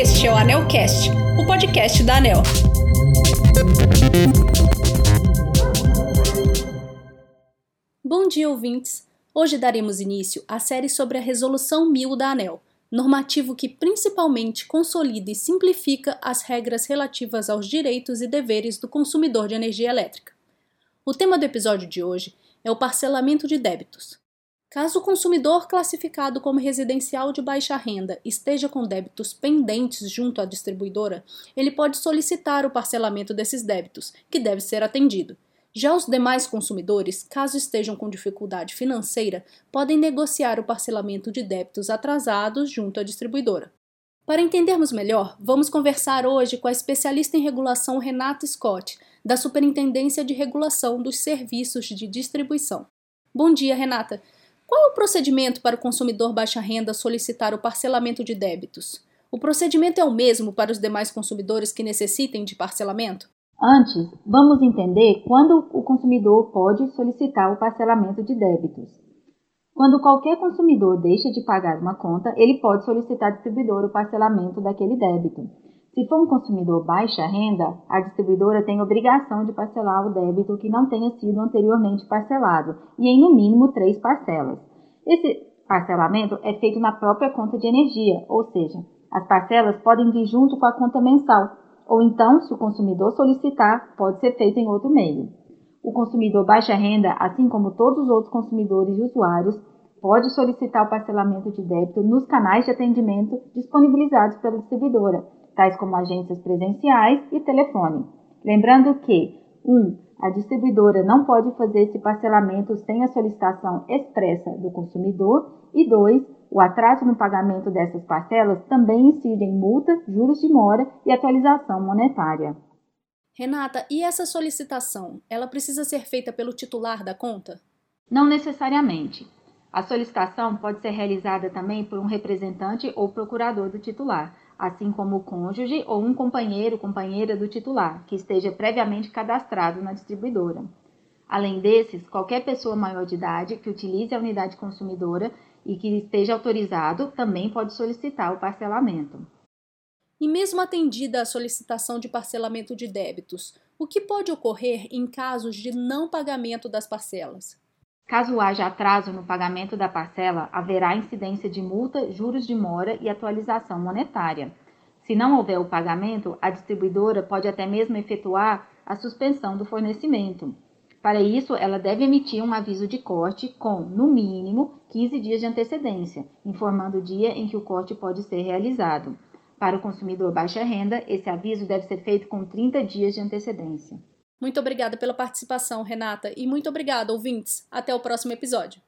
Este é o Anelcast, o podcast da Anel. Bom dia, ouvintes! Hoje daremos início à série sobre a Resolução 1000 da ANEL, normativo que principalmente consolida e simplifica as regras relativas aos direitos e deveres do consumidor de energia elétrica. O tema do episódio de hoje é o parcelamento de débitos. Caso o consumidor classificado como residencial de baixa renda esteja com débitos pendentes junto à distribuidora, ele pode solicitar o parcelamento desses débitos, que deve ser atendido. Já os demais consumidores, caso estejam com dificuldade financeira, podem negociar o parcelamento de débitos atrasados junto à distribuidora. Para entendermos melhor, vamos conversar hoje com a especialista em regulação Renata Scott, da Superintendência de Regulação dos Serviços de Distribuição. Bom dia, Renata. Qual é o procedimento para o consumidor baixa renda solicitar o parcelamento de débitos? O procedimento é o mesmo para os demais consumidores que necessitem de parcelamento? Antes, vamos entender quando o consumidor pode solicitar o parcelamento de débitos. Quando qualquer consumidor deixa de pagar uma conta, ele pode solicitar ao distribuidor o parcelamento daquele débito. Se for um consumidor baixa renda, a distribuidora tem obrigação de parcelar o débito que não tenha sido anteriormente parcelado, e em no mínimo três parcelas. Esse parcelamento é feito na própria conta de energia, ou seja, as parcelas podem vir junto com a conta mensal, ou então, se o consumidor solicitar, pode ser feito em outro meio. O consumidor baixa renda, assim como todos os outros consumidores e usuários, pode solicitar o parcelamento de débito nos canais de atendimento disponibilizados pela distribuidora, tais como agências presenciais e telefone. Lembrando que 1. Um, a distribuidora não pode fazer esse parcelamento sem a solicitação expressa do consumidor. E 2. O atraso no pagamento dessas parcelas também incide em multa, juros de mora e atualização monetária. Renata, e essa solicitação, ela precisa ser feita pelo titular da conta? Não necessariamente. A solicitação pode ser realizada também por um representante ou procurador do titular, assim como o cônjuge ou um companheiro companheira do titular, que esteja previamente cadastrado na distribuidora. Além desses, qualquer pessoa maior de idade que utilize a unidade consumidora e que esteja autorizado também pode solicitar o parcelamento. E mesmo atendida a solicitação de parcelamento de débitos, o que pode ocorrer em casos de não pagamento das parcelas? Caso haja atraso no pagamento da parcela, haverá incidência de multa, juros de mora e atualização monetária. Se não houver o pagamento, a distribuidora pode até mesmo efetuar a suspensão do fornecimento. Para isso, ela deve emitir um aviso de corte com, no mínimo, 15 dias de antecedência, informando o dia em que o corte pode ser realizado. Para o consumidor baixa renda, esse aviso deve ser feito com 30 dias de antecedência. Muito obrigada pela participação, Renata, e muito obrigada, ouvintes. Até o próximo episódio.